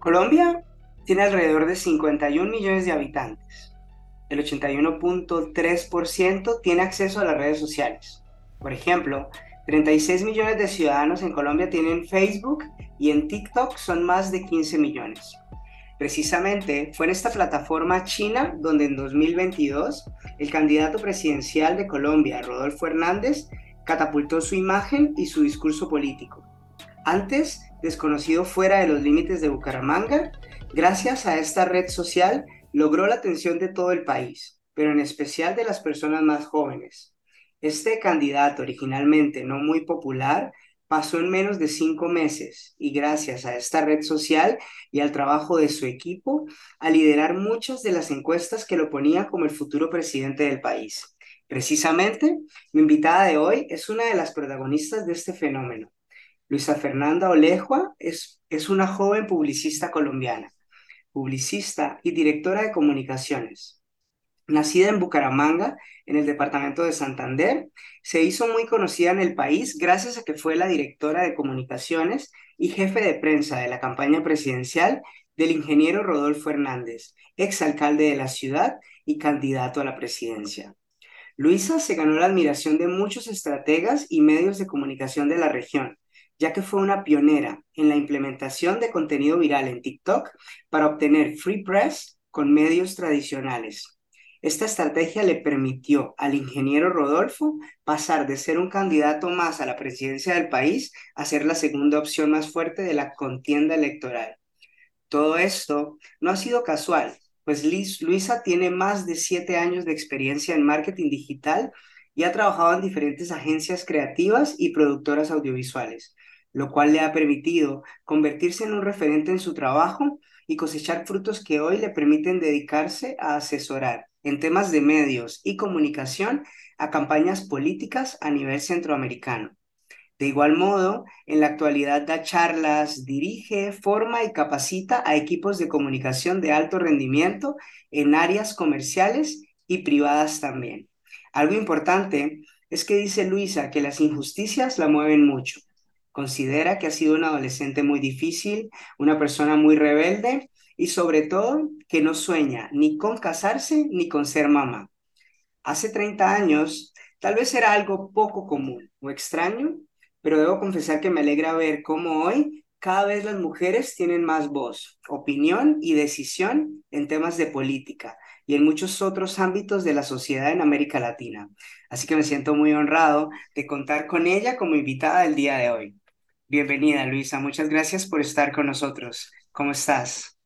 Colombia tiene alrededor de 51 millones de habitantes. El 81.3% tiene acceso a las redes sociales. Por ejemplo, 36 millones de ciudadanos en Colombia tienen Facebook y en TikTok son más de 15 millones. Precisamente fue en esta plataforma china donde en 2022 el candidato presidencial de Colombia, Rodolfo Hernández, catapultó su imagen y su discurso político. Antes, desconocido fuera de los límites de Bucaramanga, gracias a esta red social logró la atención de todo el país, pero en especial de las personas más jóvenes. Este candidato, originalmente no muy popular, pasó en menos de cinco meses y gracias a esta red social y al trabajo de su equipo, a liderar muchas de las encuestas que lo ponían como el futuro presidente del país. Precisamente, mi invitada de hoy es una de las protagonistas de este fenómeno. Luisa Fernanda Olejua es, es una joven publicista colombiana, publicista y directora de comunicaciones. Nacida en Bucaramanga, en el departamento de Santander, se hizo muy conocida en el país gracias a que fue la directora de comunicaciones y jefe de prensa de la campaña presidencial del ingeniero Rodolfo Hernández, exalcalde de la ciudad y candidato a la presidencia. Luisa se ganó la admiración de muchos estrategas y medios de comunicación de la región, ya que fue una pionera en la implementación de contenido viral en TikTok para obtener free press con medios tradicionales. Esta estrategia le permitió al ingeniero Rodolfo pasar de ser un candidato más a la presidencia del país a ser la segunda opción más fuerte de la contienda electoral. Todo esto no ha sido casual, pues Luisa tiene más de siete años de experiencia en marketing digital y ha trabajado en diferentes agencias creativas y productoras audiovisuales, lo cual le ha permitido convertirse en un referente en su trabajo y cosechar frutos que hoy le permiten dedicarse a asesorar en temas de medios y comunicación a campañas políticas a nivel centroamericano. De igual modo, en la actualidad da charlas, dirige, forma y capacita a equipos de comunicación de alto rendimiento en áreas comerciales y privadas también. Algo importante es que dice Luisa que las injusticias la mueven mucho. Considera que ha sido una adolescente muy difícil, una persona muy rebelde y sobre todo que no sueña ni con casarse ni con ser mamá. Hace 30 años tal vez era algo poco común o extraño, pero debo confesar que me alegra ver cómo hoy cada vez las mujeres tienen más voz, opinión y decisión en temas de política y en muchos otros ámbitos de la sociedad en América Latina. Así que me siento muy honrado de contar con ella como invitada el día de hoy. Bienvenida, Luisa. Muchas gracias por estar con nosotros. ¿Cómo estás?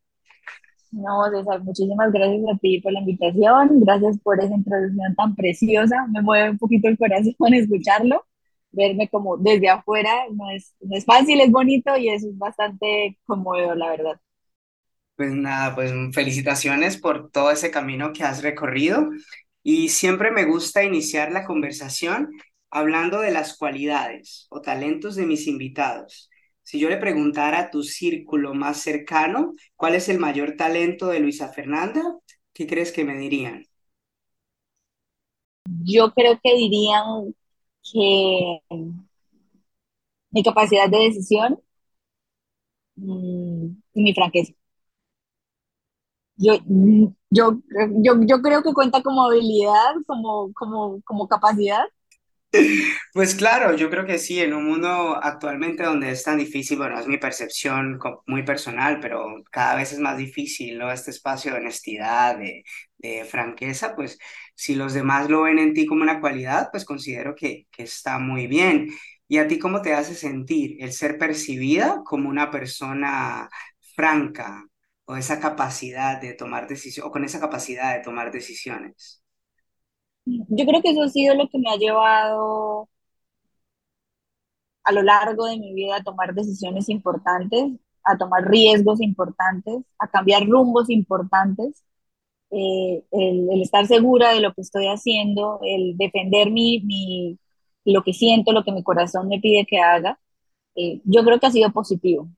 No, César, muchísimas gracias a ti por la invitación, gracias por esa introducción tan preciosa, me mueve un poquito el corazón escucharlo, verme como desde afuera, no es, no es fácil, es bonito y eso es bastante conmovedor, la verdad. Pues nada, pues felicitaciones por todo ese camino que has recorrido y siempre me gusta iniciar la conversación hablando de las cualidades o talentos de mis invitados. Si yo le preguntara a tu círculo más cercano, ¿cuál es el mayor talento de Luisa Fernanda? ¿Qué crees que me dirían? Yo creo que dirían que mi capacidad de decisión mm, y mi franqueza. Yo, yo, yo, yo creo que cuenta como habilidad, como, como, como capacidad, pues claro, yo creo que sí, en un mundo actualmente donde es tan difícil, bueno, es mi percepción muy personal, pero cada vez es más difícil, ¿no? Este espacio de honestidad, de, franqueza, pues si los demás lo ven en ti como una cualidad, pues considero que, que está muy bien. ¿Y a ti cómo te hace sentir el ser percibida como una persona franca o esa capacidad de tomar decisiones, o con esa capacidad de tomar decisiones? Yo creo que eso ha sido lo que me ha llevado a lo largo de mi vida a tomar decisiones importantes, a tomar riesgos importantes, a cambiar rumbos importantes, eh, el, estar segura de lo que estoy haciendo, el defender mi, mi, lo que siento, lo que mi corazón me pide que haga, eh, yo creo que ha sido positivo.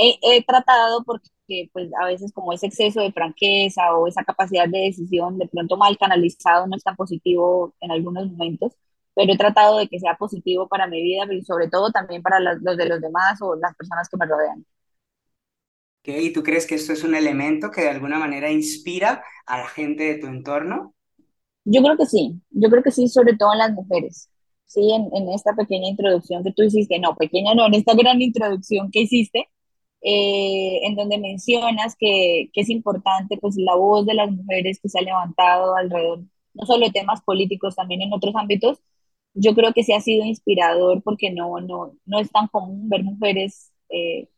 He, he tratado, porque que pues a veces como ese exceso de franqueza o esa capacidad de decisión de pronto mal canalizado no es tan positivo en algunos momentos, pero he tratado de que sea positivo para mi vida y sobre todo también para los de los demás o las personas que me rodean. ¿Y tú crees que esto es un elemento que de alguna manera inspira a la gente de tu entorno? Yo creo que sí, yo creo que sí, sobre todo en las mujeres. Sí, en, en esta pequeña introducción que tú hiciste, no, pequeña no, en esta gran introducción que hiciste, eh, en donde mencionas que, que, es importante pues la voz de las mujeres que se ha levantado alrededor, no solo de temas políticos, también en otros ámbitos, yo creo que sí ha sido inspirador porque no, no, no es tan común ver mujeres eh,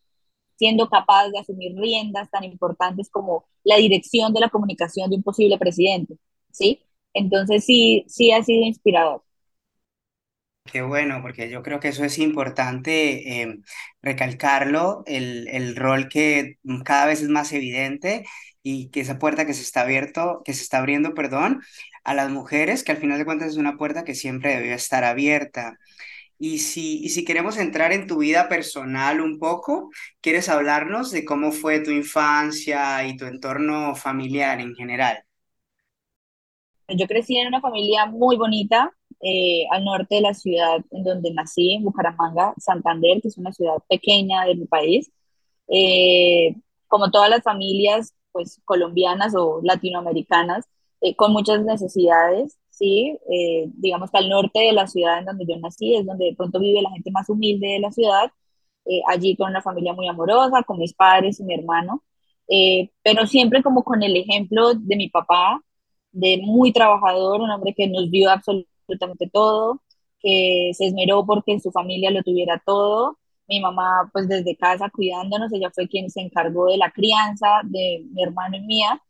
siendo capaces de asumir riendas tan importantes como la dirección de la comunicación de un posible presidente, ¿sí? Entonces sí, sí ha sido inspirador. Qué bueno, porque yo creo que eso es importante eh, recalcarlo, el, el, rol que cada vez es más evidente y que esa puerta que se está abierto, que se está abriendo, perdón, a las mujeres, que al final de cuentas es una puerta que siempre debió estar abierta. Y si, y si queremos entrar en tu vida personal un poco, ¿quieres hablarnos de cómo fue tu infancia y tu entorno familiar en general? Yo crecí en una familia muy bonita, eh, al norte de la ciudad en donde nací, en Bucaramanga, Santander, que es una ciudad pequeña de mi país. Eh, como todas las familias pues, colombianas o latinoamericanas, eh, con muchas necesidades, ¿sí? digamos que al norte de la ciudad en donde yo nací es donde de pronto vive la gente más humilde de la ciudad, allí con una familia muy amorosa, con mis padres y mi hermano, pero siempre como con el ejemplo de mi papá, de muy trabajador, un hombre que nos dio absolutamente todo, que se esmeró porque en su familia lo tuviera todo. Mi mamá, pues desde casa cuidándonos, ella fue quien se encargó de la crianza de mi hermano y mía.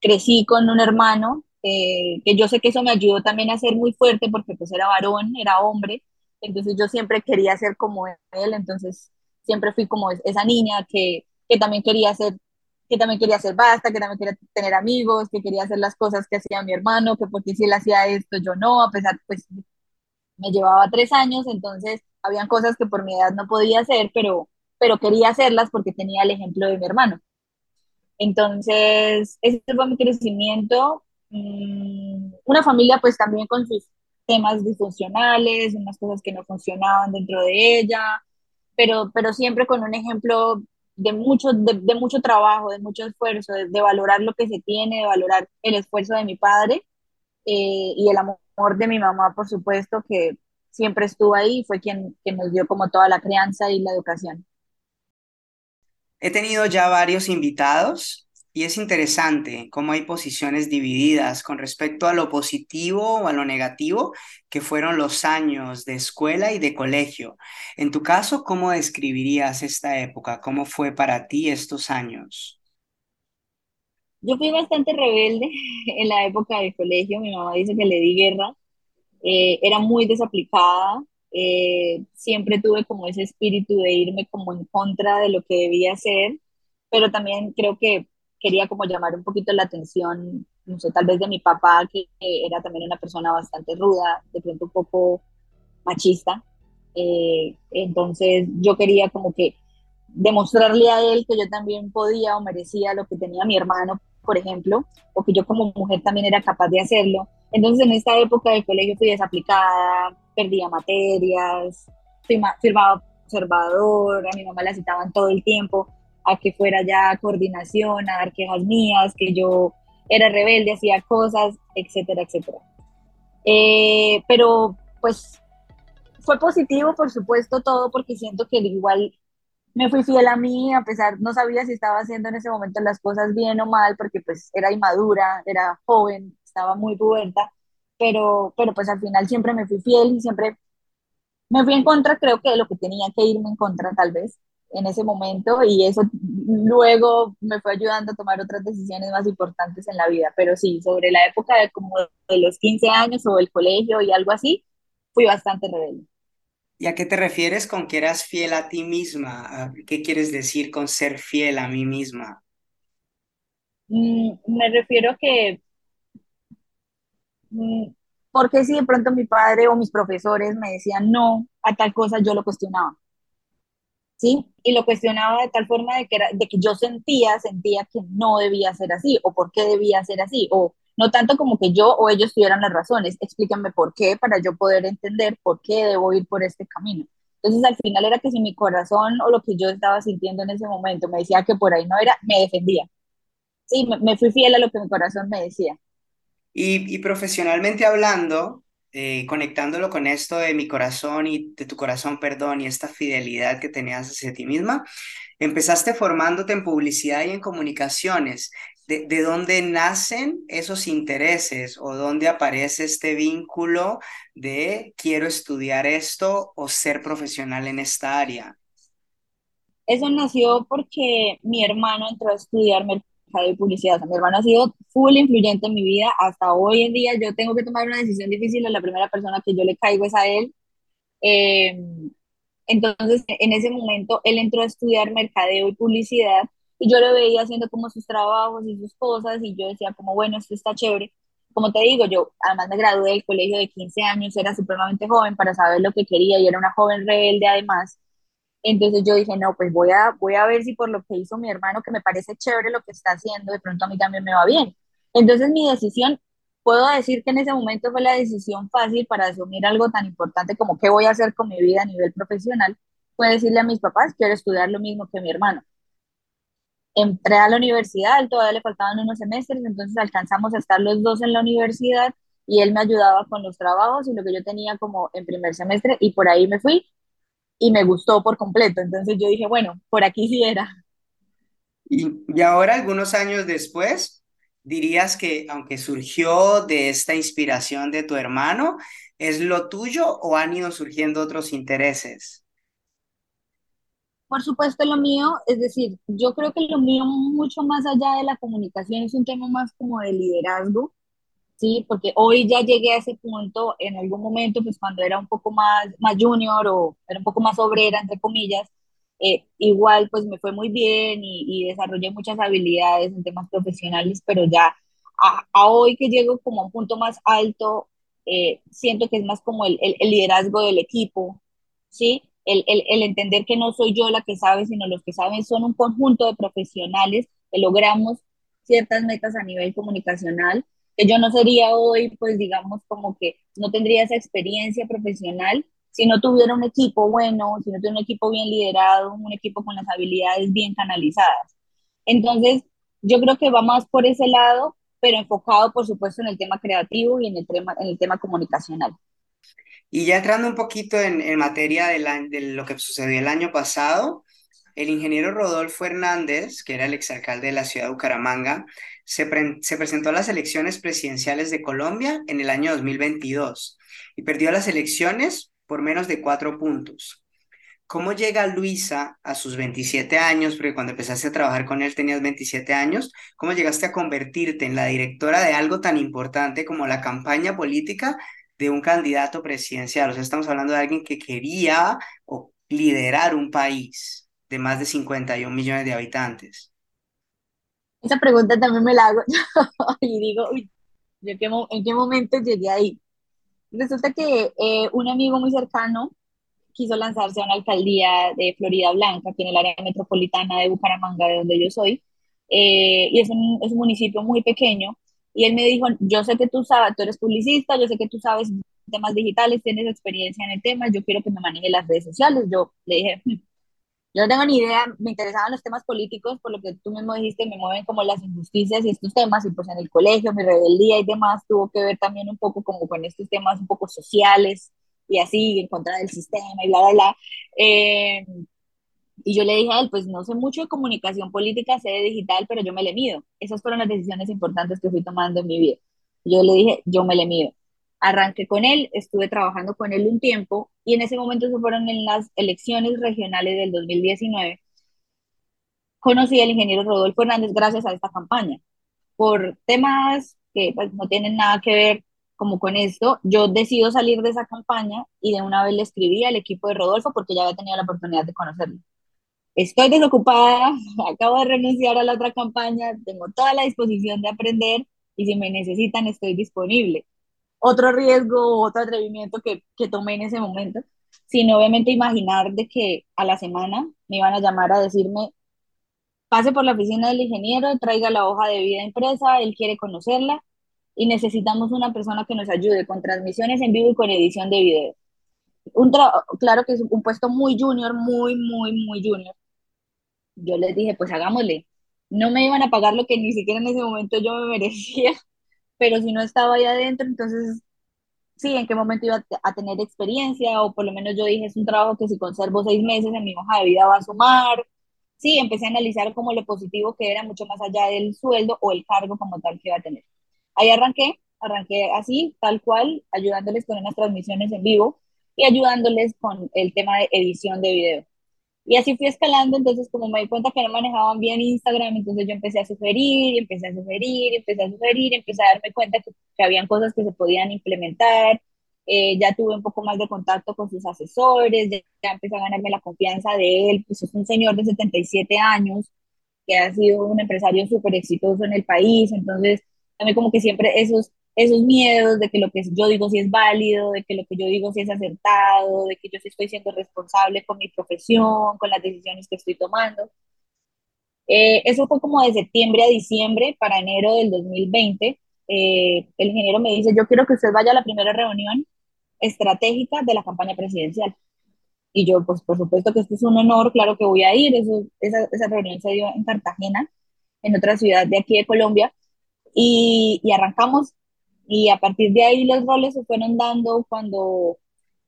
Crecí con un hermano, eh, que yo sé que eso me ayudó también a ser muy fuerte porque pues era varón, era hombre, entonces yo siempre quería ser como él, entonces siempre fui como esa niña que, que también quería ser que también quería hacer basta, que también quería tener amigos, que quería hacer las cosas que hacía mi hermano, que porque si él hacía esto, yo no, a pesar, pues me llevaba tres años, entonces habían cosas que por mi edad no podía hacer, pero, pero quería hacerlas porque tenía el ejemplo de mi hermano. Entonces, ese fue mi crecimiento. Mm, una familia pues también con sus temas disfuncionales, unas cosas que no funcionaban dentro de ella, pero, pero siempre con un ejemplo de mucho, de, mucho trabajo, de mucho esfuerzo, de, valorar lo que se tiene, de valorar el esfuerzo de mi padre eh, y el amor de mi mamá, por supuesto, que siempre estuvo ahí y fue quien, quien nos dio como toda la crianza y la educación. He tenido ya varios invitados y es interesante cómo hay posiciones divididas con respecto a lo positivo o a lo negativo que fueron los años de escuela y de colegio. En tu caso, ¿cómo describirías esta época? ¿Cómo fue para ti estos años? Yo fui bastante rebelde en la época del colegio. Mi mamá dice que le di guerra. Eh, era muy desaplicada. Eh, siempre tuve como ese espíritu de irme como en contra de lo que debía hacer, pero también creo que quería como llamar un poquito la atención, no sé, tal vez de mi papá, que era también una persona bastante ruda, de pronto un poco machista. Eh, entonces yo quería como que demostrarle a él que yo también podía o merecía lo que tenía mi hermano, por ejemplo, o que yo como mujer también era capaz de hacerlo. Entonces en esta época del colegio fui desaplicada, perdía materias, firmaba observador, a mi mamá la citaban todo el tiempo a que fuera ya coordinación, a dar quejas mías, que yo era rebelde, hacía cosas, etcétera, etcétera. Eh, pero pues fue positivo, por supuesto, todo, porque siento que igual me fui fiel a mí, a pesar, no sabía si estaba haciendo en ese momento las cosas bien o mal, porque pues era inmadura, era joven, estaba muy puberta, pero, pero pues al final siempre me fui fiel y siempre me fui en contra, creo que de lo que tenía que irme en contra tal vez, en ese momento y eso luego me fue ayudando a tomar otras decisiones más importantes en la vida. Pero sí, sobre la época de como de los 15 años o el colegio y algo así, fui bastante rebelde. ¿Y a qué te refieres con que eras fiel a ti misma? ¿Qué quieres decir con ser fiel a mí misma? Mm, me refiero que, mm, porque si de pronto mi padre o mis profesores me decían no a tal cosa, yo lo cuestionaba. ¿Sí? Y lo cuestionaba de tal forma de que, era, de que yo sentía, sentía que no debía ser así, o por qué debía ser así, o no tanto como que yo o ellos tuvieran las razones, explíquenme por qué, para yo poder entender por qué debo ir por este camino. Entonces al final era que si mi corazón o lo que yo estaba sintiendo en ese momento me decía que por ahí no era, me defendía. Sí, me, me fui fiel a lo que mi corazón me decía. Y, y profesionalmente hablando, eh, conectándolo con esto de mi corazón y de tu corazón, perdón, y esta fidelidad que tenías hacia ti misma, empezaste formándote en publicidad y en comunicaciones. ¿De, de dónde nacen esos intereses o dónde aparece este vínculo de quiero estudiar esto o ser profesional en esta área? Eso nació porque mi hermano entró a estudiar mercado y publicidad. O sea, mi hermano ha sido full influyente en mi vida. Hasta hoy en día yo tengo que tomar una decisión difícil. La primera persona que yo le caigo es a él. Eh, entonces, en ese momento, él entró a estudiar mercadeo y publicidad y yo lo veía haciendo como sus trabajos y sus cosas y yo decía como, bueno, esto está chévere. Como te digo, yo además me gradué del colegio de 15 años, era supremamente joven para saber lo que quería y era una joven rebelde además. Entonces yo dije, no, pues voy a, voy a ver si por lo que hizo mi hermano, que me parece chévere lo que está haciendo, de pronto a mí también me va bien. Entonces mi decisión, puedo decir que en ese momento fue la decisión fácil para asumir algo tan importante como qué voy a hacer con mi vida a nivel profesional, fue decirle a mis papás, quiero estudiar lo mismo que mi hermano. Entré a la universidad, él todavía le faltaban unos semestres, entonces alcanzamos a estar los dos en la universidad y él me ayudaba con los trabajos y lo que yo tenía como en primer semestre y por ahí me fui y me gustó por completo. Entonces yo dije, bueno, por aquí sí era. Y, y ahora, algunos años después, dirías que aunque surgió de esta inspiración de tu hermano, ¿es lo tuyo o han ido surgiendo otros intereses? Por supuesto, lo mío, es decir, yo creo que lo mío mucho más allá de la comunicación es un tema más como de liderazgo ¿sí? Porque hoy ya llegué a ese punto en algún momento, pues cuando era un poco más, más junior o era un poco más obrera, entre comillas, eh, igual pues me fue muy bien y, y, desarrollé muchas habilidades en temas profesionales, pero ya a, a hoy que llego como a un punto más alto, eh, siento que es más como el, el, el liderazgo del equipo, ¿sí? El, el, entender que no soy yo la que sabe, sino los que saben son un conjunto de profesionales que logramos ciertas metas a nivel comunicacional que yo no sería hoy, pues digamos, como que no tendría esa experiencia profesional si no tuviera un equipo bueno, si no tuviera un equipo bien liderado, un equipo con las habilidades bien canalizadas. Entonces, yo creo que va más por ese lado, pero enfocado, por supuesto, en el tema creativo y en el tema, en el tema comunicacional. Y ya entrando un poquito en, en materia de, la, de lo que sucedió el año pasado, el ingeniero Rodolfo Hernández, que era el exalcalde de la ciudad de Bucaramanga, se, pre se, presentó a las elecciones presidenciales de Colombia en el año 2022 y perdió las elecciones por menos de cuatro puntos. ¿Cómo llega Luisa a sus 27 años? Porque cuando empezaste a trabajar con él tenías 27 años. ¿Cómo llegaste a convertirte en la directora de algo tan importante como la campaña política de un candidato presidencial? O sea, estamos hablando de alguien que quería liderar un país de más de 51 millones de habitantes? Esa pregunta también me la hago y digo, uy, ¿en qué, ¿en qué momento llegué ahí? Resulta que eh, un amigo muy cercano quiso lanzarse a una alcaldía de Florida Blanca, aquí en el área metropolitana de Bucaramanga, de donde yo soy, eh, y es un, es un municipio muy pequeño, y él me dijo, yo sé que tú sabes, tú eres publicista, yo sé que tú sabes temas digitales, tienes experiencia en el tema, yo quiero que me maneje las redes sociales. Yo le dije, hm, yo no tengo ni idea, me interesaban los temas políticos, por lo que tú mismo dijiste, me mueven como las injusticias y estos temas, y pues en el colegio, mi rebeldía y demás tuvo que ver también un poco como con estos temas un poco sociales y así, en contra del sistema y bla, bla, bla. Eh, y yo le dije a él, pues no sé mucho de comunicación política, sé de digital, pero yo me le mido. Esas fueron las decisiones importantes que fui tomando en mi vida. Yo le dije, yo me le mido. Arranqué con él, estuve trabajando con él un tiempo y en ese momento se fueron en las elecciones regionales del 2019. Conocí al ingeniero Rodolfo Hernández gracias a esta campaña. Por temas que pues, no tienen nada que ver como con esto, yo decido salir de esa campaña y de una vez le escribí al equipo de Rodolfo porque ya había tenido la oportunidad de conocerlo. Estoy desocupada, acabo de renunciar a la otra campaña, tengo toda la disposición de aprender y si me necesitan estoy disponible otro riesgo, otro atrevimiento que, que tomé en ese momento, sino obviamente imaginar de que a la semana me iban a llamar a decirme, pase por la oficina del ingeniero, traiga la hoja de vida impresa, él quiere conocerla y necesitamos una persona que nos ayude con transmisiones en vivo y con edición de video. un claro que es un puesto muy junior, muy, muy, muy junior. Yo les dije, pues hagámosle. No me iban a pagar lo que ni siquiera en ese momento yo me merecía, pero si no estaba ahí adentro, entonces sí, en qué momento iba a tener experiencia, o por lo menos yo dije, es un trabajo que si conservo seis meses en mi hoja de vida va a sumar. Sí, empecé a analizar como lo positivo que era mucho más allá del sueldo o el cargo como tal que iba a tener. Ahí arranqué, arranqué así, tal cual, ayudándoles con unas transmisiones en vivo y ayudándoles con el tema de edición de video. Y así fui escalando, entonces como me di cuenta que no manejaban bien Instagram, entonces yo empecé a sugerir, empecé a sugerir, empecé a sugerir, empecé a darme cuenta que, que habían cosas que se podían implementar, eh, ya tuve un poco más de contacto con sus asesores, ya, ya, empecé a ganarme la confianza de él, pues es un señor de 77 años que ha sido un empresario súper exitoso en el país, entonces también como que siempre esos esos miedos de que lo que yo digo sí es válido, de que lo que yo digo sí es acertado, de que yo sí estoy siendo responsable con mi profesión, con las decisiones que estoy tomando. Eh, eso fue como de septiembre a diciembre, para enero del 2020. Eh, el ingeniero me dice, yo quiero que usted vaya a la primera reunión estratégica de la campaña presidencial. Y yo, pues por supuesto que esto es un honor, claro que voy a ir. Eso, esa, esa reunión se dio en Cartagena, en otra ciudad de aquí de Colombia. Y, y arrancamos y a partir de ahí los roles se fueron dando cuando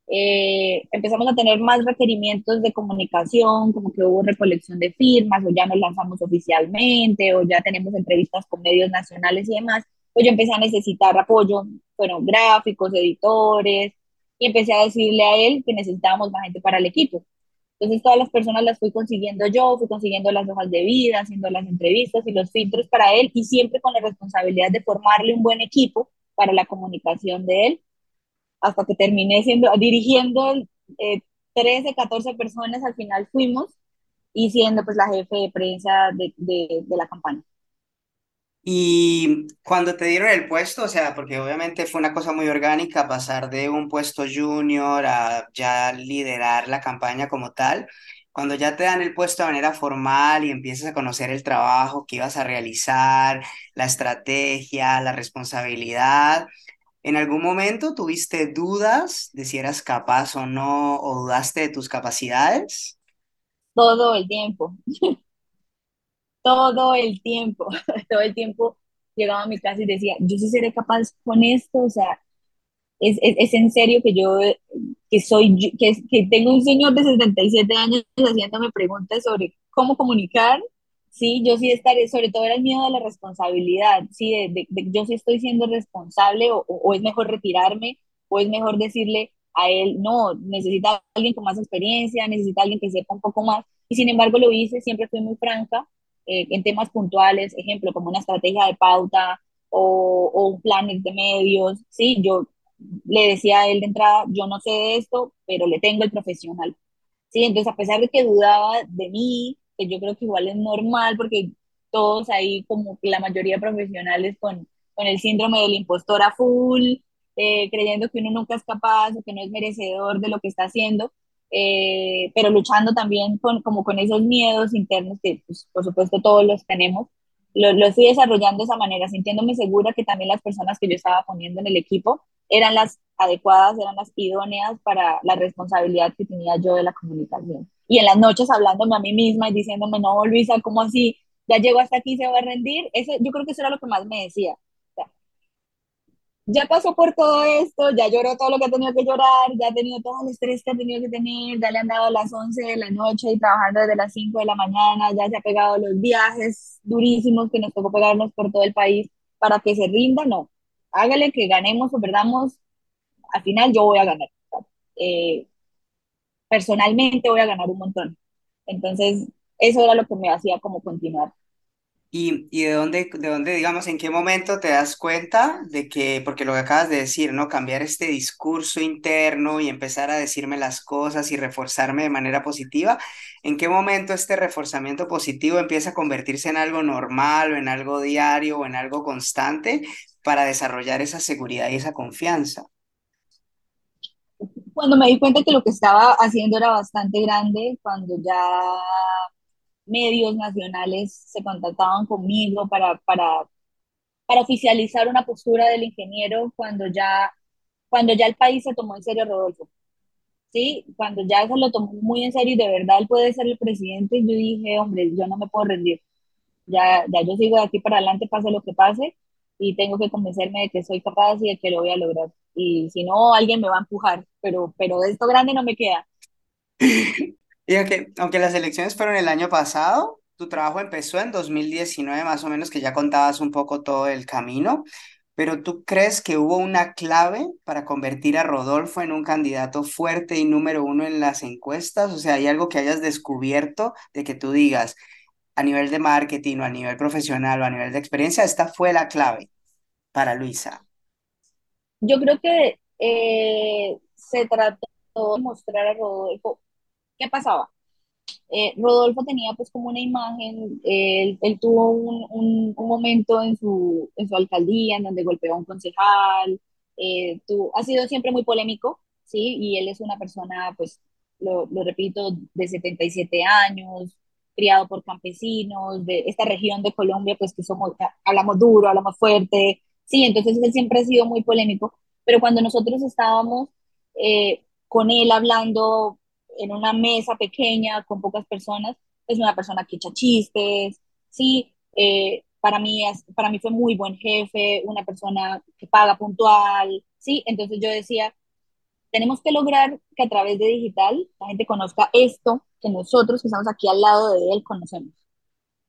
eh, empezamos a tener más requerimientos de comunicación, como que hubo recolección de firmas, o ya nos lanzamos oficialmente, o ya tenemos entrevistas con medios nacionales y demás, pues yo empecé a necesitar apoyo, fueron gráficos, editores, y empecé a decirle a él que necesitábamos más gente para el equipo. Entonces todas las personas las fui consiguiendo yo, fui consiguiendo las hojas de vida, haciendo las entrevistas y los filtros para él, y siempre con la responsabilidad de formarle un buen equipo para la comunicación de él, hasta que terminé siendo, dirigiendo eh, 13, 14 personas, al final fuimos, y siendo pues la jefe de prensa de, de, de la campaña. Y cuando te dieron el puesto, o sea, porque obviamente fue una cosa muy orgánica pasar de un puesto junior a ya liderar la campaña como tal, cuando ya te dan el puesto de manera formal y empiezas a conocer el trabajo que ibas a realizar, la estrategia, la responsabilidad, ¿en algún momento tuviste dudas de si eras capaz o no, o dudaste de tus capacidades? Todo el tiempo, todo el tiempo, todo el tiempo llegaba a mi casa y decía, yo sí seré capaz con esto, o sea, es, es, es en serio que yo que soy que, que tengo un señor de 77 años haciéndome preguntas sobre cómo comunicar, sí, yo sí estaré, sobre todo era el miedo a la responsabilidad, sí, de, de, yo sí estoy siendo responsable o, o, es mejor retirarme o es mejor decirle a él, no, necesita alguien con más experiencia, necesita alguien que sepa un poco más, y sin embargo lo hice, siempre fui muy franca eh, en temas puntuales, ejemplo, como una estrategia de pauta o, o un plan de medios, sí, yo le decía a él de entrada, yo no sé de esto, pero le tengo el profesional. Sí, entonces a pesar de que dudaba de mí, que yo creo que igual es normal, porque todos ahí, como la mayoría de profesionales con, con el síndrome del impostor a full, eh, creyendo que uno nunca es capaz o que no es merecedor de lo que está haciendo, eh, pero luchando también con, como con esos miedos internos que pues, por supuesto todos los tenemos, lo, lo fui desarrollando de esa manera, sintiéndome segura que también las personas que yo estaba poniendo en el equipo eran las adecuadas, eran las idóneas para la responsabilidad que tenía yo de la comunicación. Y en las noches hablándome a mí misma y diciéndome, no, Luisa, ¿cómo así? Ya llego hasta aquí, se va a rendir. Eso, yo creo que eso era lo que más me decía. O sea, ya pasó por todo esto, ya lloró todo lo que ha tenido que llorar, ya ha tenido todo el estrés que ha tenido que tener, ya le han dado las 11 de la noche y trabajando desde las 5 de la mañana, ya se ha pegado los viajes durísimos que nos tocó pegarnos por todo el país para que se rinda, no hágale que ganemos o perdamos, al final yo voy a ganar. Eh, personalmente voy a ganar un montón. Entonces, eso era lo que me hacía como continuar. ¿Y, y de, dónde, de dónde, digamos, en qué momento te das cuenta de que, porque lo que acabas de decir, ¿no? Cambiar este discurso interno y empezar a decirme las cosas y reforzarme de manera positiva, ¿en qué momento este reforzamiento positivo empieza a convertirse en algo normal o en algo diario o en algo constante para desarrollar esa seguridad y esa confianza? Cuando me di cuenta que lo que estaba haciendo era bastante grande, cuando ya medios nacionales se contactaban conmigo para, para, para oficializar una postura del ingeniero, cuando ya, cuando ya el país se tomó en serio Rodolfo. ¿sí? Cuando ya se lo tomó muy en serio y de verdad él puede ser el presidente, yo dije, hombre, yo no me puedo rendir. Ya, ya yo sigo de aquí para adelante, pase lo que pase, y tengo que convencerme de que soy capaz y de que lo voy a lograr. Y si no, alguien me va a empujar, pero, pero de esto grande no me queda. Y aunque, aunque las elecciones fueron el año pasado, tu trabajo empezó en 2019 más o menos, que ya contabas un poco todo el camino, pero ¿tú crees que hubo una clave para convertir a Rodolfo en un candidato fuerte y número uno en las encuestas? O sea, ¿hay algo que hayas descubierto de que tú digas a nivel de marketing o a nivel profesional o a nivel de experiencia, esta fue la clave para Luisa? Yo creo que eh, se trató de mostrar a Rodolfo qué pasaba. Eh, Rodolfo tenía pues como una imagen, él, él tuvo un, un, un, momento en su, en su alcaldía en donde golpeó a un concejal, eh, tuvo, ha sido siempre muy polémico, ¿sí? Y él es una persona, pues, lo, lo repito, de 77 años, criado por campesinos de esta región de Colombia, pues que somos, hablamos duro, hablamos fuerte, sí, entonces él siempre ha sido muy polémico, pero cuando nosotros estábamos eh, con él hablando en una mesa pequeña con pocas personas, es una persona que echa chistes, sí, eh, para mí, es, para mí fue muy buen jefe, una persona que paga puntual, sí, entonces yo decía, tenemos que lograr que a través de digital la gente conozca esto que nosotros que estamos aquí al lado de él conocemos.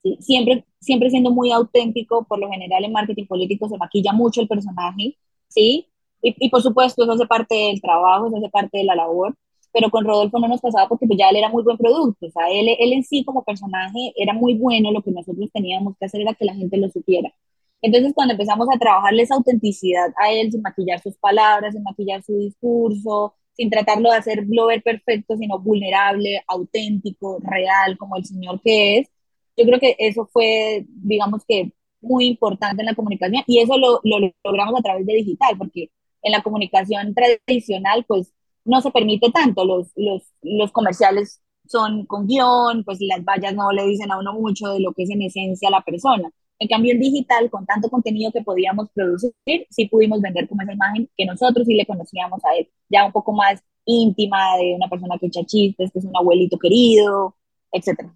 ¿sí? Siempre, siempre siendo muy auténtico, por lo general en marketing político se maquilla mucho el personaje, ¿sí? Y, y por supuesto eso hace parte del trabajo, eso hace parte de la labor, pero con Rodolfo no nos pasaba porque pues ya él era muy buen producto, o sea, él, él en sí como personaje era muy bueno, lo que nosotros teníamos que hacer era que la gente lo supiera. Entonces, cuando empezamos a trabajarle esa autenticidad a él, sin maquillar sus palabras, sin maquillar su discurso, sin tratarlo de hacerlo ver perfecto, sino vulnerable, auténtico, real, como el señor que es, yo creo que eso fue, digamos que, muy importante en la comunicación y eso lo, lo logramos a través de digital, porque en la comunicación tradicional, pues no se permite tanto. Los, los, los comerciales son con guion, pues las vallas no le dicen a uno mucho de lo que es en esencia la persona. En cambio, el digital, con tanto contenido que podíamos producir, sí pudimos vender como esa imagen que nosotros sí le conocíamos a él, ya un poco más íntima, de una persona que echa chistes, que es un abuelito querido, etcétera.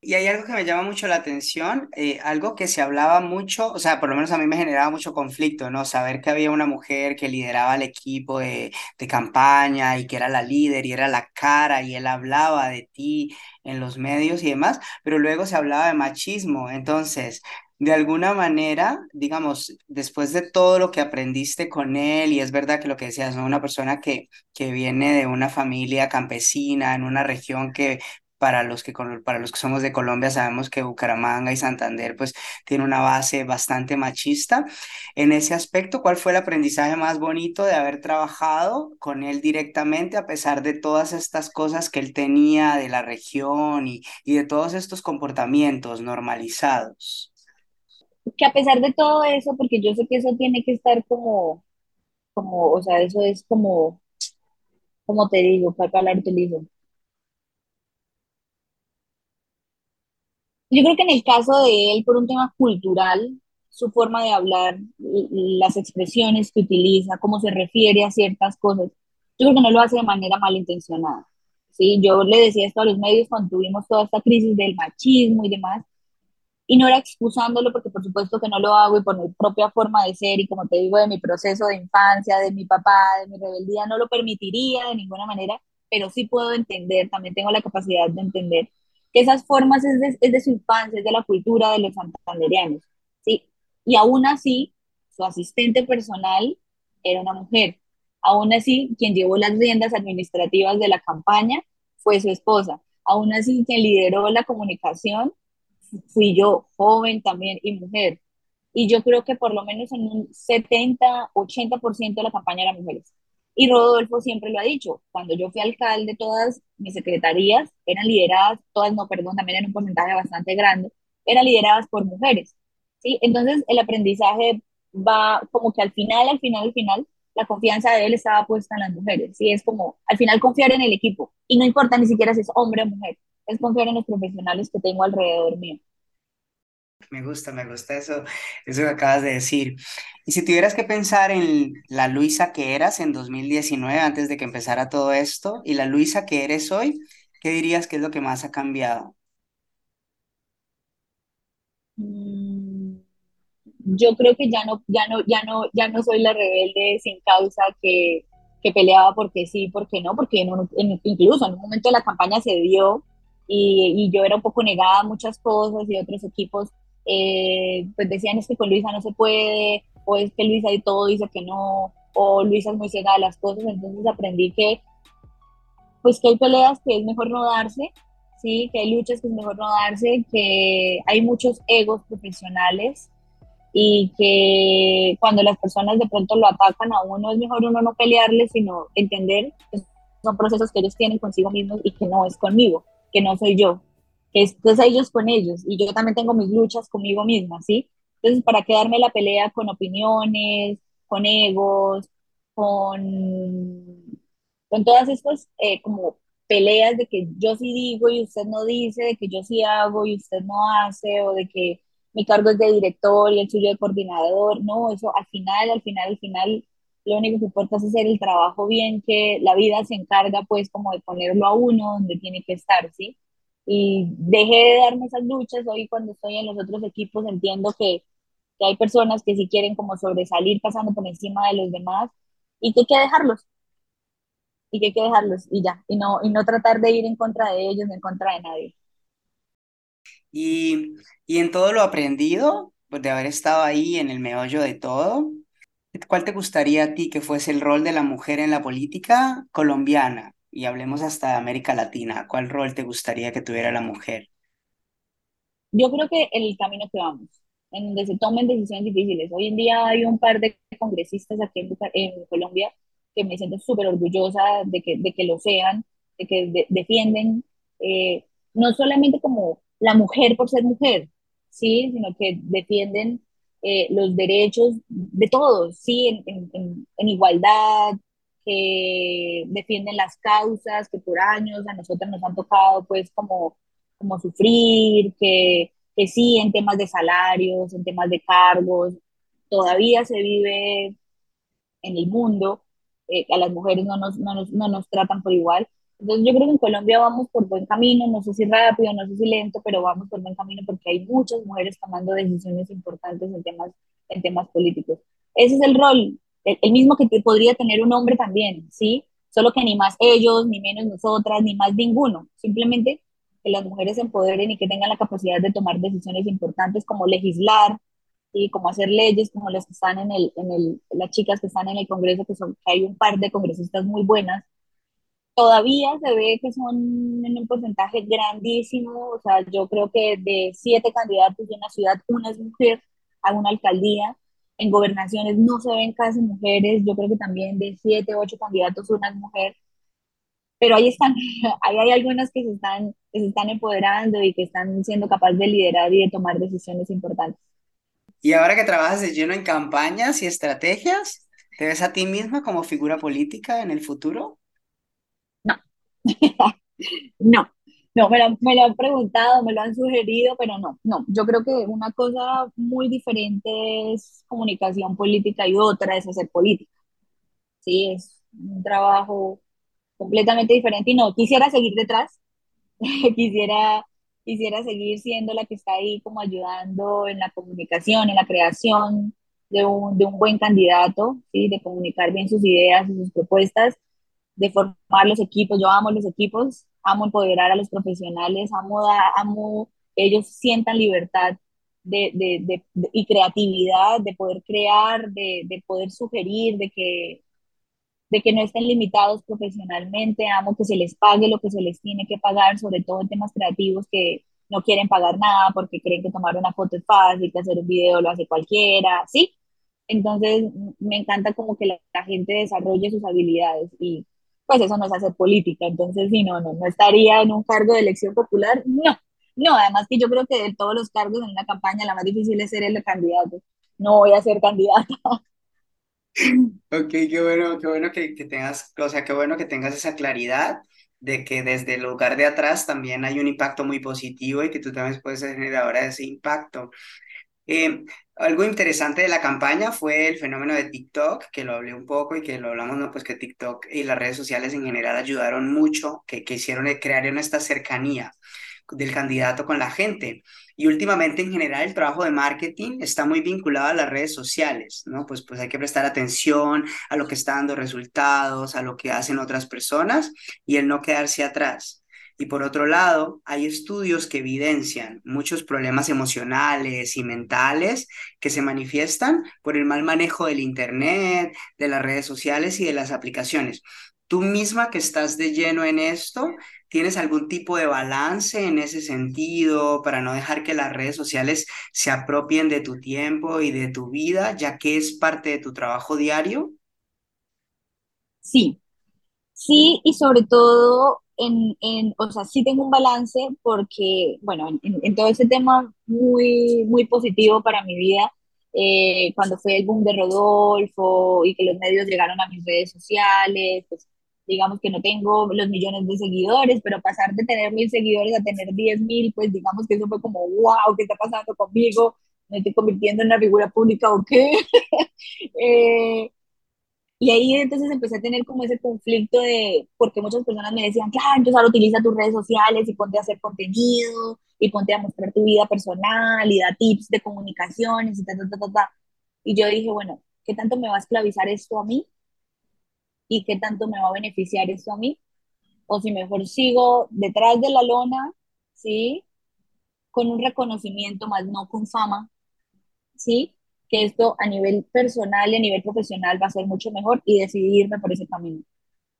Y hay algo que me llama mucho la atención, eh, algo que se hablaba mucho, o sea, por lo menos a mí me generaba mucho conflicto, ¿no? Saber que había una mujer que lideraba el equipo de, de campaña y que era la líder y era la cara y él hablaba de ti en los medios y demás, pero luego se hablaba de machismo. Entonces, de alguna manera, digamos, después de todo lo que aprendiste con él, y es verdad que lo que decías, ¿no? Una persona que, que viene de una familia campesina, en una región que para los que, para los que somos de Colombia sabemos que Bucaramanga y Santander pues tiene una base bastante machista. En ese aspecto, ¿cuál fue el aprendizaje más bonito de haber trabajado con él directamente a pesar de todas estas cosas que él tenía de la región y, y de todos estos comportamientos normalizados? Que a pesar de todo eso, porque yo sé que eso tiene que estar como, como, o sea, eso es como, como te digo, ¿cuál palabra utilizo? Yo creo que en el caso de él, por un tema cultural, su forma de hablar, las expresiones que utiliza, cómo se refiere a ciertas cosas, yo creo que no lo hace de manera malintencionada. ¿sí? Yo le decía esto a los medios cuando tuvimos toda esta crisis del machismo y demás, y no era excusándolo porque por supuesto que no lo hago y por mi propia forma de ser y como te digo, de mi proceso de infancia, de mi papá, de mi rebeldía, no lo permitiría de ninguna manera, pero sí puedo entender, también tengo la capacidad de entender que esas formas es de, es de su infancia, es de la cultura de los santandereanos, ¿sí? Y aún así, su asistente personal era una mujer. Aún así, quien llevó las riendas administrativas de la campaña fue su esposa. Aún así, quien lideró la comunicación fui yo, joven también y mujer. Y yo creo que por lo menos en un 70, 80% de la campaña eran mujeres. Y Rodolfo siempre lo ha dicho, cuando yo fui alcalde, todas mis secretarías eran lideradas, todas no, perdón, también en un porcentaje bastante grande, eran lideradas por mujeres. ¿sí? Entonces el aprendizaje va como que al final, al final, al final, la confianza de él estaba puesta en las mujeres. ¿sí? Es como al final confiar en el equipo. Y no importa ni siquiera si es hombre o mujer, es confiar en los profesionales que tengo alrededor mío. Me gusta, me gusta eso, eso que acabas de decir. Y si tuvieras que pensar en la Luisa que eras en 2019, antes de que empezara todo esto, y la Luisa que eres hoy, ¿qué dirías que es lo que más ha cambiado? Mm, yo creo que ya no, ya no, ya no, ya no soy la rebelde sin causa que, que peleaba porque sí, porque no, porque en en- incluso en un momento de la campaña se dio y, y yo era un poco negada a muchas cosas y otros equipos eh, pues decían es que con Luisa no se puede, o es que Luisa y todo dice que no, o Luisa es muy ciega de las cosas, entonces aprendí que pues que hay peleas que es mejor no darse, sí, que hay luchas que es mejor no darse, que hay muchos egos profesionales y que cuando las personas de pronto lo atacan a uno es mejor uno no pelearle, sino entender que son procesos que ellos tienen consigo mismos y que no es conmigo, que no soy yo, es, que es ellos con ellos y yo también tengo mis luchas conmigo misma, ¿sí? Entonces, ¿para qué darme la pelea con opiniones, con egos, con, con todas estas eh, como peleas de que yo sí digo y usted no dice, de que yo sí hago y usted no hace, o de que mi cargo es de director y el suyo de coordinador. No, eso al final, al final, al final, lo único que importa es hacer el trabajo bien, que la vida se encarga pues como de ponerlo a uno donde tiene que estar, ¿sí? Y dejé de darme esas luchas, hoy cuando estoy en los otros equipos entiendo que, que hay personas que sí quieren como sobresalir pasando por encima de los demás y que hay que dejarlos, y que hay que dejarlos y ya, y no, y no tratar de ir en contra de ellos, ni en contra de nadie. Y, y en todo lo aprendido, pues de haber estado ahí en el meollo de todo, ¿cuál te gustaría a ti que fuese el rol de la mujer en la política colombiana? Y hablemos hasta de América Latina. ¿Cuál rol te gustaría que tuviera la mujer? Yo creo que el camino que vamos, en donde se tomen decisiones difíciles. Hoy en día hay un par de congresistas aquí en, Colombia que me siento súper orgullosa de que, de que lo sean, de que de- defienden eh, no solamente como la mujer por ser mujer, sí, sino que defienden eh, los derechos de todos, sí, en- en- en igualdad, que defienden las causas que por años a nosotros nos han tocado, pues como como sufrir, que, que sí en temas de salarios, en temas de cargos, todavía se vive en el mundo, eh, a las mujeres no nos, no, nos, no nos tratan por igual. Entonces yo creo que en Colombia vamos por buen camino, no sé si rápido, no sé si lento, pero vamos por buen camino porque hay muchas mujeres tomando decisiones importantes en temas, en temas políticos. Ese es el rol, el, mismo que te podría tener un hombre también, ¿sí? Solo que ni más ellos, ni menos nosotras, ni más ninguno. Simplemente que las mujeres se empoderen y que tengan la capacidad de tomar decisiones importantes como legislar, y como hacer leyes como las que están en el, en el, las chicas que están en el Congreso, que, son, hay un par de congresistas muy buenas, todavía se ve que son en un porcentaje grandísimo, o sea, yo creo que de siete candidatos de una ciudad, una es mujer a una alcaldía, en gobernaciones no se ven casi mujeres, yo creo que también de siete, ocho candidatos una es mujer, pero ahí están, ahí hay algunas que se están, que se están empoderando y que están siendo capaces de liderar y de tomar decisiones importantes. Y ahora que trabajas de lleno en campañas y estrategias, ¿te ves a ti misma como figura política en el futuro? No, No, no, me lo, me lo han preguntado, me lo han sugerido, pero no, no. Yo creo que una cosa muy diferente es comunicación política y otra es hacer política. Sí, es un trabajo completamente diferente y no, quisiera seguir detrás, quisiera, quisiera seguir siendo la que está ahí como ayudando en la comunicación, en la creación de un, de un buen candidato, ¿sí? De comunicar bien sus ideas y sus propuestas de formar los equipos. Yo amo los equipos, amo empoderar a los profesionales, amo, da, amo ellos sientan libertad de, de, de, de, y creatividad, de poder crear, de poder sugerir, de que, de que no estén limitados profesionalmente, amo que se les pague lo que se les tiene que pagar, sobre todo en temas creativos que no quieren pagar nada porque creen que tomar una foto es fácil, que hacer un video lo hace cualquiera, ¿sí? Entonces, me encanta como que la, la gente desarrolle sus habilidades y pues eso no es hacer política. Entonces, sí, no, no, no estaría en un cargo de elección popular, no. No, además que yo creo que de todos los cargos en una campaña la más difícil es ser el candidato. No voy a ser candidata. Ok, qué bueno, qué bueno que, que tengas, o sea, qué bueno que tengas esa claridad. de que desde el lugar de atrás también hay un impacto muy positivo y que tú también puedes ser generadora de ese impacto. Eh, algo interesante de la campaña fue el fenómeno de TikTok, que lo hablé un poco y que lo hablamos, ¿no? Pues que TikTok y las redes sociales en general ayudaron mucho, que, que hicieron, crearon esta cercanía del candidato con la gente. Y últimamente en general el trabajo de marketing está muy vinculado a las redes sociales, ¿no? Pues, pues hay que prestar atención a lo que está dando resultados, a lo que hacen otras personas y el no quedarse atrás. Y por otro lado, hay estudios que evidencian muchos problemas emocionales y mentales que se manifiestan por el mal manejo del Internet, de las redes sociales y de las aplicaciones. Tú misma que estás de lleno en esto, ¿tienes algún tipo de balance en ese sentido para no dejar que las redes sociales se apropien de tu tiempo y de tu vida, ya que es parte de tu trabajo diario? Sí, sí, y sobre todo en, en, o sea, sí tengo un balance porque, bueno, en, en todo ese tema muy, muy positivo para mi vida, eh, cuando fue el boom de Rodolfo y que los medios llegaron a mis redes sociales, pues digamos que no tengo los millones de seguidores, pero pasar de tener mil seguidores a tener diez mil, pues digamos que eso fue como, wow, ¿qué está pasando conmigo? ¿Me estoy convirtiendo en una figura pública o qué? eh, y ahí entonces empecé a tener como ese conflicto de, porque muchas personas me decían, claro, entonces ahora utiliza tus redes sociales y ponte a hacer contenido y ponte a mostrar tu vida personal y da tips de comunicaciones y ta, ta, ta, ta, ta. Y yo dije, bueno, ¿qué tanto me va a esclavizar esto a mí? ¿Y qué tanto me va a beneficiar esto a mí? O si mejor sigo detrás de la lona, ¿sí? Con un reconocimiento más no con fama, ¿sí? Que esto a nivel personal y a nivel profesional va a ser mucho mejor y decidirme por ese camino.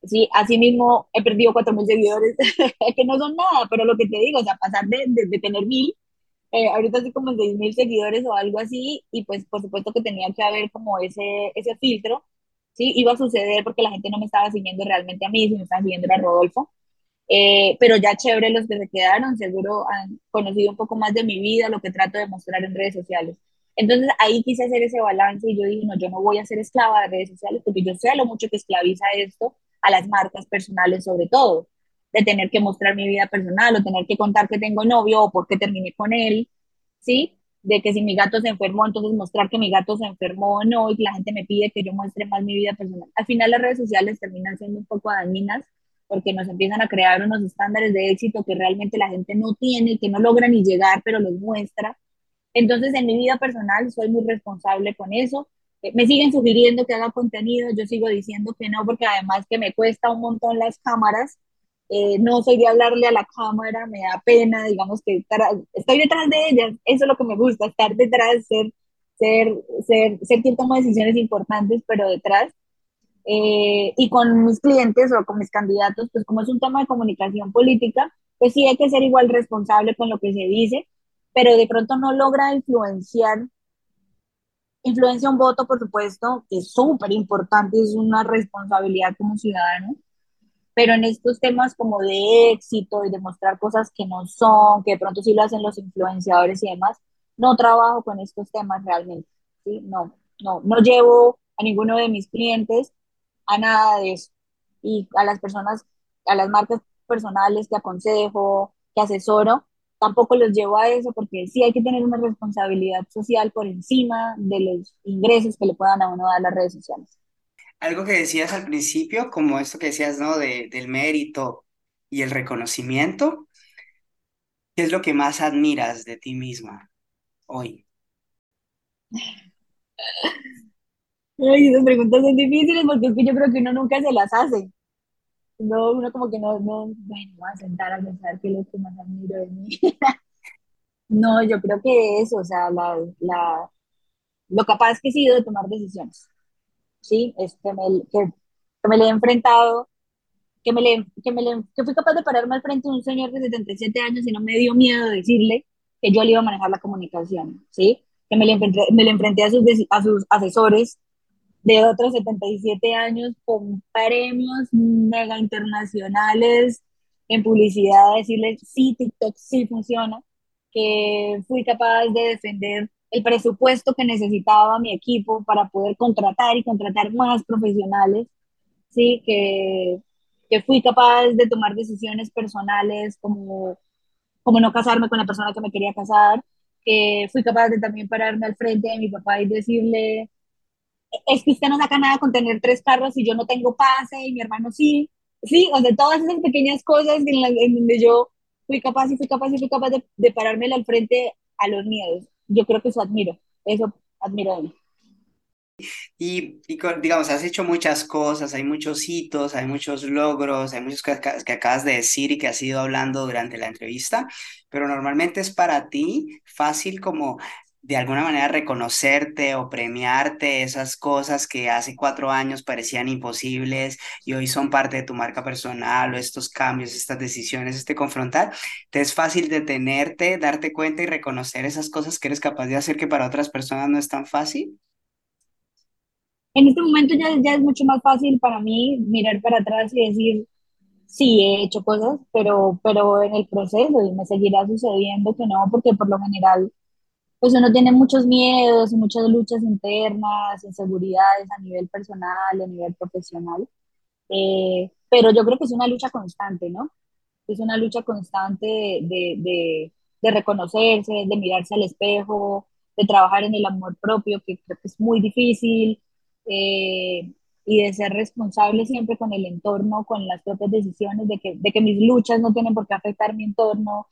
Sí, así mismo he perdido 4.000 seguidores, que no son nada, pero lo que te digo, o sea, pasar de, de, tener 1.000, eh, ahorita estoy como en 6.000 seguidores o algo así, y pues por supuesto que tenía que haber como ese, ese filtro, ¿sí? Iba a suceder porque la gente no me estaba siguiendo realmente a mí, sino estaba siguiendo a Rodolfo, eh, pero ya chévere los que se quedaron, seguro han conocido un poco más de mi vida, lo que trato de mostrar en redes sociales. Entonces ahí quise hacer ese balance y yo dije, no, yo no voy a ser esclava de redes sociales porque yo sé lo mucho que esclaviza esto a las marcas personales sobre todo, de tener que mostrar mi vida personal o tener que contar que tengo novio o por qué terminé con él, ¿sí? De que si mi gato se enfermó, entonces mostrar que mi gato se enfermó o no y que la gente me pide que yo muestre más mi vida personal. Al final las redes sociales terminan siendo un poco dañinas porque nos empiezan a crear unos estándares de éxito que realmente la gente no tiene, que no logra ni llegar, pero los muestra entonces, en mi vida personal soy muy responsable con eso. Eh, me siguen sugiriendo que haga contenido, yo sigo diciendo que no, porque además que me cuesta un montón las cámaras. Eh, no soy de hablarle a la cámara, me da pena, digamos que estoy detrás de ellas, eso es lo que me gusta, estar detrás, ser, ser, ser, ser quien toma decisiones importantes, pero detrás. Eh, y con mis clientes o con mis candidatos, pues como es un tema de comunicación política, pues sí hay que ser igual responsable con lo que se dice, pero de pronto no logra influenciar, influencia un voto, por supuesto, que es súper importante, es una responsabilidad como ciudadano, pero en estos temas como de éxito y de mostrar cosas que no son, que de pronto sí lo hacen los influenciadores y demás, no trabajo con estos temas realmente, ¿sí? No, no, no llevo a ninguno de mis clientes a nada de eso. Y a las personas, a las marcas personales que aconsejo, que asesoro, tampoco los llevo a eso porque sí hay que tener una responsabilidad social por encima de los ingresos que le puedan a uno dar las redes sociales. Algo que decías al principio, como esto que decías, ¿no? De, del mérito y el reconocimiento, ¿qué es lo que más admiras de ti misma hoy? Ay, esas preguntas son difíciles porque es que yo creo que uno nunca se las hace. No, uno como que no, no, bueno, a sentar a pensar qué es lo que más admiro de mí. No, yo creo que eso, o sea, la, la, lo capaz que he sido de tomar decisiones, ¿sí? Es que me, que, que me le he enfrentado, que me le, que me le, que fui capaz de pararme al frente de un señor de 77 años y no me dio miedo decirle que yo le iba a manejar la comunicación, ¿sí? Que me le enfrenté, me le enfrenté a sus, a sus asesores de otros 77 años con premios mega internacionales en publicidad, decirles, sí, TikTok sí funciona, que fui capaz de defender el presupuesto que necesitaba mi equipo para poder contratar y contratar más profesionales, sí, que, que fui capaz de tomar decisiones personales como, como no casarme con la persona que me quería casar, que fui capaz de también pararme al frente de mi papá y decirle, es que usted no saca nada con tener tres carros y yo no tengo pase y mi hermano sí. Sí, o sea, todas esas pequeñas cosas en, las, en donde yo fui capaz y fui capaz y fui capaz de, de pararme al frente a los miedos. Yo creo que eso admiro, eso admiro de mí. Y, digamos, has hecho muchas cosas, hay muchos hitos, hay muchos logros, hay muchas cosas que acabas de decir y que has ido hablando durante la entrevista, pero normalmente es para ti fácil como de alguna manera reconocerte o premiarte esas cosas que hace cuatro años parecían imposibles y hoy son parte de tu marca personal o estos cambios, estas decisiones, este confrontar, te es fácil detenerte, darte cuenta y reconocer esas cosas que eres capaz de hacer que para otras personas no es tan fácil? En este momento ya, ya es mucho más fácil para mí mirar para atrás y decir, sí, he hecho cosas, pero, pero en el proceso y me seguirá sucediendo que no, porque por lo general, pues uno tiene muchos miedos y muchas luchas internas, inseguridades a nivel personal, a nivel profesional, eh, pero yo creo que es una lucha constante, ¿no? Es una lucha constante de, de, de reconocerse, de mirarse al espejo, de trabajar en el amor propio, que creo que es muy difícil, eh, y de ser responsable siempre con el entorno, con las propias decisiones, de que, de que mis luchas no tienen por qué afectar mi entorno,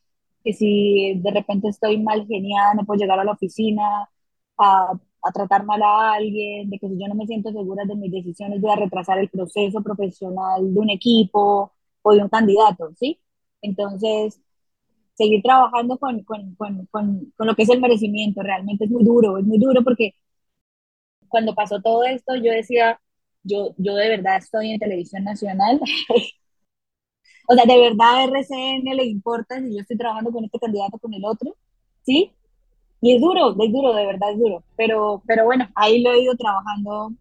que si de repente estoy mal geniada, no puedo llegar a la oficina a, a tratar mal a alguien, de que si yo no me siento segura de mis decisiones voy a retrasar el proceso profesional de un equipo o de un candidato, ¿sí? Entonces, seguir trabajando con, con, con, con, lo que es el merecimiento realmente es muy duro, es muy duro porque cuando pasó todo esto, yo decía, yo, yo de verdad estoy en televisión nacional. o sea, de verdad RCN le importa si yo estoy trabajando con este candidato, con el otro, ¿sí? Y es duro, es duro, de verdad es duro. Pero, pero bueno, ahí lo he ido trabajando.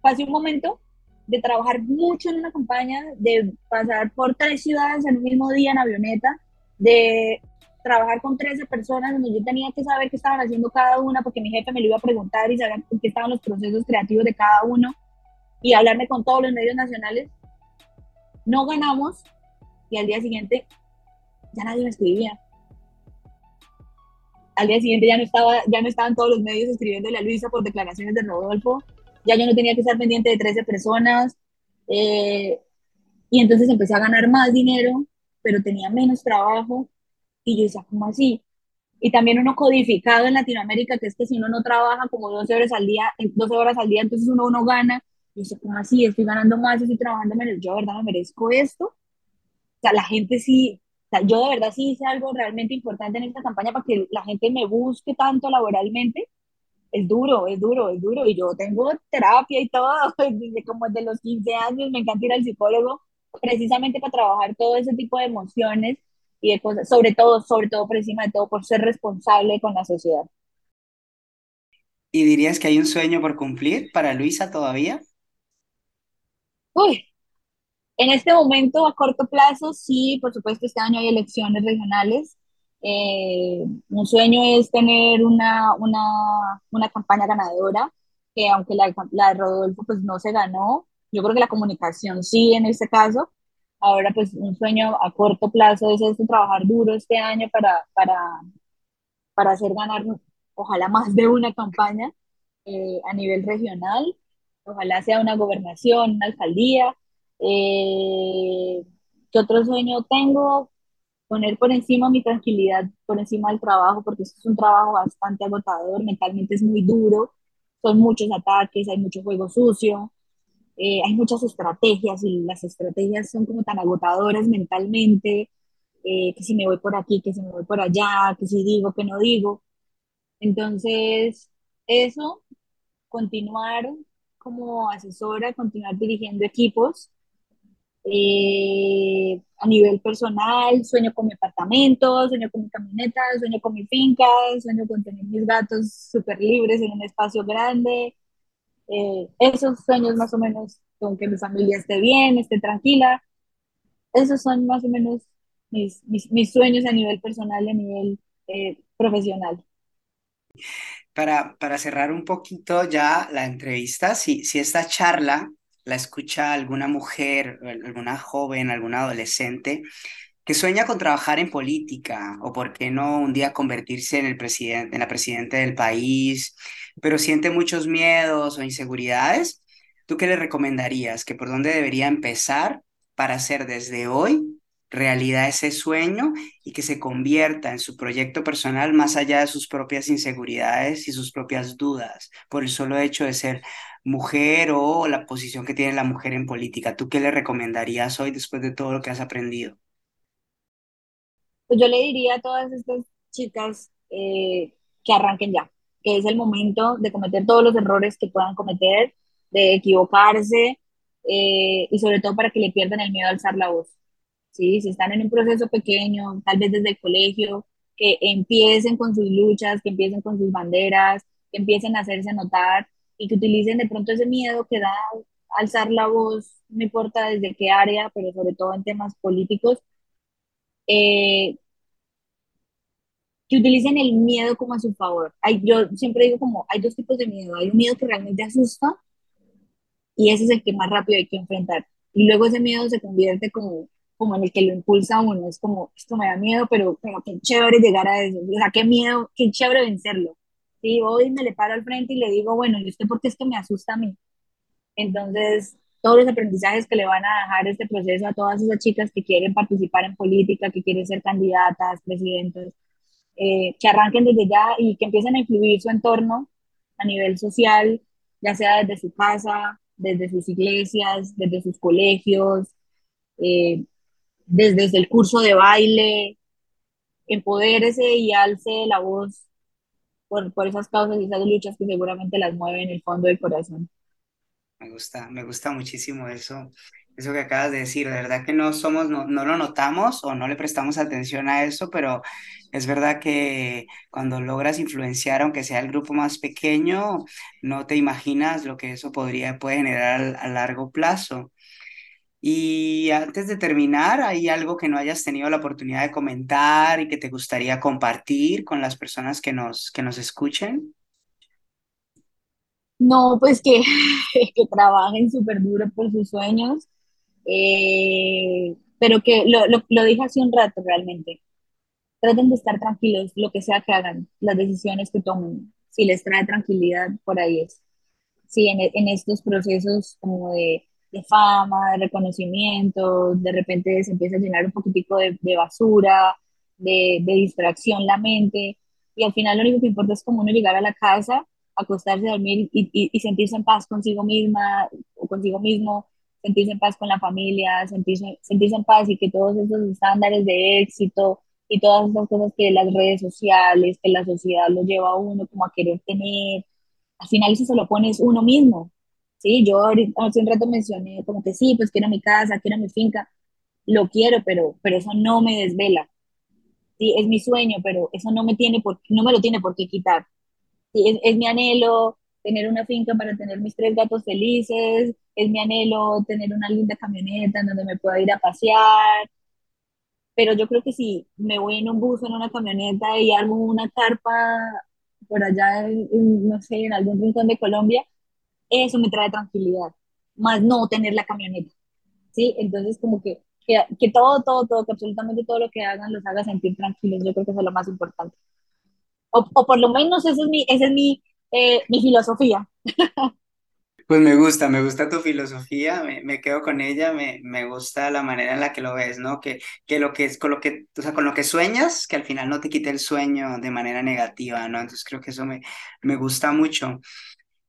Pasé un momento de trabajar mucho en una campaña, de pasar por tres ciudades en un mismo día en avioneta, de trabajar con 13 personas donde yo tenía que saber qué estaban haciendo cada una porque mi jefe me lo iba a preguntar y saber qué estaban los procesos creativos de cada uno y hablarme con todos los medios nacionales. No ganamos y al día siguiente ya nadie me escribía. Al día siguiente ya no, estaba, ya no estaban todos los medios escribiéndole a Luisa por declaraciones de Rodolfo. Ya yo no tenía que estar pendiente de 13 personas. Eh, y entonces empecé a ganar más dinero, pero tenía menos trabajo y yo decía, ¿cómo así? Y también uno codificado en Latinoamérica, que es que si uno no trabaja como 12 horas al día, 12 horas al día, entonces uno no gana. Y yo decía, ¿cómo así? Estoy ganando más, estoy trabajando menos. Yo, de verdad, me merezco esto. O sea, la gente sí, yo de verdad sí hice algo realmente importante en esta campaña para que la gente me busque tanto laboralmente. Es duro, es duro, es duro. Y yo tengo terapia y todo, como desde los 15 años me encanta ir al psicólogo, precisamente para trabajar todo ese tipo de emociones y de cosas, sobre todo, sobre todo por encima de todo, por ser responsable con la sociedad. ¿Y dirías que hay un sueño por cumplir para Luisa todavía? Uy, en este momento, a corto plazo, sí, por supuesto, este año hay elecciones regionales. Eh, un sueño es tener una, una, una campaña ganadora, que aunque la, la, de Rodolfo pues no se ganó, yo creo que la comunicación sí en este caso, Ahora, pues un sueño a corto plazo es este, trabajar duro este año para, para, para hacer ganar, ojalá más de una campaña eh, a nivel regional, ojalá sea una gobernación, una alcaldía. Eh, ¿Qué otro sueño tengo? Poner por encima mi tranquilidad, por encima del trabajo, porque es un trabajo bastante agotador, mentalmente es muy duro, son muchos ataques, hay mucho juego sucio, eh, hay muchas estrategias y las estrategias son como tan agotadoras mentalmente, eh, que si me voy por aquí, que si me voy por allá, que si digo, que no digo. Entonces, eso, continuar como asesora, continuar dirigiendo equipos. Eh, a nivel personal, sueño con mi apartamento, sueño con mi camioneta, sueño con mi finca, sueño con tener mis gatos súper libres en un espacio grande, eh, esos sueños más o menos con que mi familia esté bien, esté tranquila, esos son más o menos mis, mis, sueños a nivel personal a nivel eh, profesional. Para, para cerrar un poquito ya la entrevista, si, si esta charla la escucha alguna mujer, alguna joven, algún adolescente que sueña con trabajar en política o por qué no un día convertirse en el presidente, en la presidenta del país, pero siente muchos miedos o inseguridades, ¿tú qué le recomendarías? ¿Que por dónde debería empezar para hacer desde hoy realidad ese sueño y que se convierta en su proyecto personal más allá de sus propias inseguridades y sus propias dudas por el solo hecho de ser mujer o la posición que tiene la mujer en política. ¿Tú qué le recomendarías hoy después de todo lo que has aprendido? Pues yo le diría a todas estas chicas eh, que arranquen ya, que es el momento de cometer todos los errores que puedan cometer, de equivocarse eh, y sobre todo para que le pierdan el miedo a alzar la voz. ¿Sí? Si están en un proceso pequeño, tal vez desde el colegio, que empiecen con sus luchas, que empiecen con sus banderas, que empiecen a hacerse notar y que utilicen de pronto ese miedo que da alzar la voz, no importa desde qué área, pero sobre todo en temas políticos, eh, que utilicen el miedo como a su favor. Hay, yo siempre digo como, hay dos tipos de miedo. Hay un miedo que realmente asusta y ese es el que más rápido hay que enfrentar. Y luego ese miedo se convierte como, como en el que lo impulsa uno. Es como, esto me da miedo, pero, pero qué chévere llegar a eso. O sea, qué miedo, qué chévere vencerlo. Sí, hoy me le paro al frente y le digo, bueno, ¿y usted por qué es que me asusta a mí? Entonces, todos los aprendizajes que le van a dejar este proceso a todas esas chicas que quieren participar en política, que quieren ser candidatas, presidentes, eh, que arranquen desde ya y que empiecen a influir su entorno a nivel social, ya sea desde su casa, desde sus iglesias, desde sus colegios, eh, desde, el curso de baile, empodérese y alce la voz por, por esas causas y esas luchas que seguramente las mueven en el fondo del corazón. Me gusta, me gusta muchísimo eso, eso que acabas de decir. De verdad que no somos, no, no lo notamos o no le prestamos atención a eso, pero es verdad que cuando logras influenciar, aunque sea el grupo más pequeño, no te imaginas lo que eso podría, puede generar a largo plazo. Y antes de terminar, ¿hay algo que no hayas tenido la oportunidad de comentar y que te gustaría compartir con las personas que nos, que nos escuchen? No, pues que, que trabajen súper duro por sus sueños, eh, pero que lo, lo, lo dije hace un rato realmente. Traten de estar tranquilos, lo que sea que hagan, las decisiones que tomen. Si les trae tranquilidad, por ahí es. Sí, en, en estos procesos como de, de, fama, de reconocimiento, de repente se empieza a llenar un poquitico de, de basura, de, de distracción la mente, y al final lo único que importa es como uno llegar a la casa acostarse dormir y, y, sentirse en paz consigo misma o consigo mismo, sentirse en paz con la familia, sentirse, sentirse en paz y que todos esos estándares de éxito y todas esas cosas que las redes sociales, que la sociedad lo lleva a uno como a querer tener, al final eso se lo pones uno mismo. Sí, yo hace un rato mencioné como que sí, pues quiero mi casa, quiero mi finca, lo quiero, pero, pero eso no me desvela. Sí, es mi sueño, pero eso no me tiene por, no me lo tiene por qué quitar es, es mi anhelo tener una finca para tener mis tres gatos felices, es mi anhelo tener una linda camioneta en donde me pueda ir a pasear, pero yo creo que si me voy en un bus en una camioneta y armo una carpa por allá, no sé, en algún rincón de Colombia, eso me trae tranquilidad, más no tener la camioneta, ¿sí? Entonces como que, que, que todo, todo, todo, que absolutamente todo lo que hagan los haga sentir tranquilos, yo creo que eso es lo más importante. O, o por lo menos esa es mi, esa es mi, eh, mi filosofía. Pues me gusta, me gusta tu filosofía, me, me quedo con ella, me, me, gusta la manera en la que lo ves, ¿no? Que, que lo que es con lo que, o sea, con lo que sueñas, que al final no te quite el sueño de manera negativa, ¿no? Entonces creo que eso me, me gusta mucho.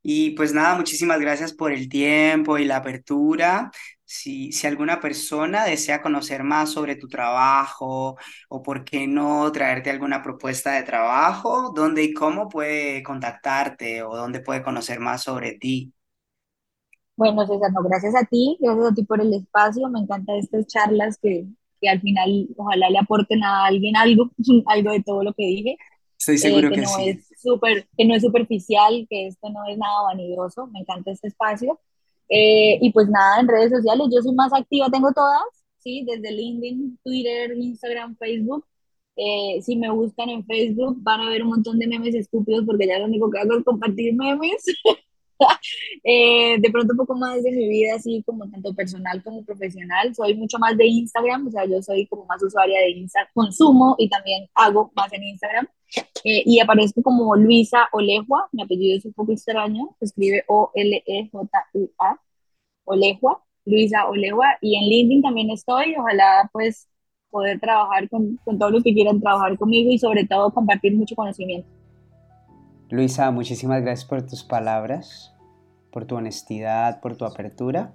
Y pues nada, muchísimas gracias por el tiempo y la apertura. Si, si alguna persona desea conocer más sobre tu trabajo o por qué no traerte alguna propuesta de trabajo, ¿dónde y cómo puede contactarte o dónde puede conocer más sobre ti? Bueno, César, no, gracias a ti, gracias a ti por el espacio. Me encantan estas charlas que, que al final ojalá le aporten a alguien algo, algo de todo lo que dije. Estoy seguro eh, que, que, no sí. Es super, que no es superficial, que esto no es nada vanidoso. Me encanta este espacio. Eh, y pues nada, en redes sociales yo soy más activa, tengo todas, ¿sí? Desde LinkedIn, Twitter, Instagram, Facebook. Eh, si me buscan en Facebook van a ver un montón de memes estúpidos porque ya lo único que hago es compartir memes. Eh, de pronto un poco más de mi vida, así como tanto personal como profesional. Soy mucho más de Instagram, o sea, yo soy como más usuaria de Instagram, consumo y también hago más en Instagram. Eh, y aparezco como Luisa Olejua, mi apellido es un poco extraño, se escribe O-L-E-J-U-A, Olejua, Luisa Olejua, y en LinkedIn también estoy, ojalá pues poder trabajar con, con todos los que quieran trabajar conmigo y sobre todo compartir mucho conocimiento. Luisa, muchísimas gracias por tus palabras, por tu honestidad, por tu apertura.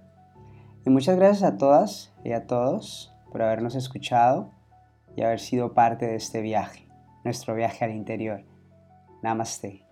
Y muchas gracias a todas y a todos por habernos escuchado y haber sido parte de este viaje, nuestro viaje al interior. Namaste.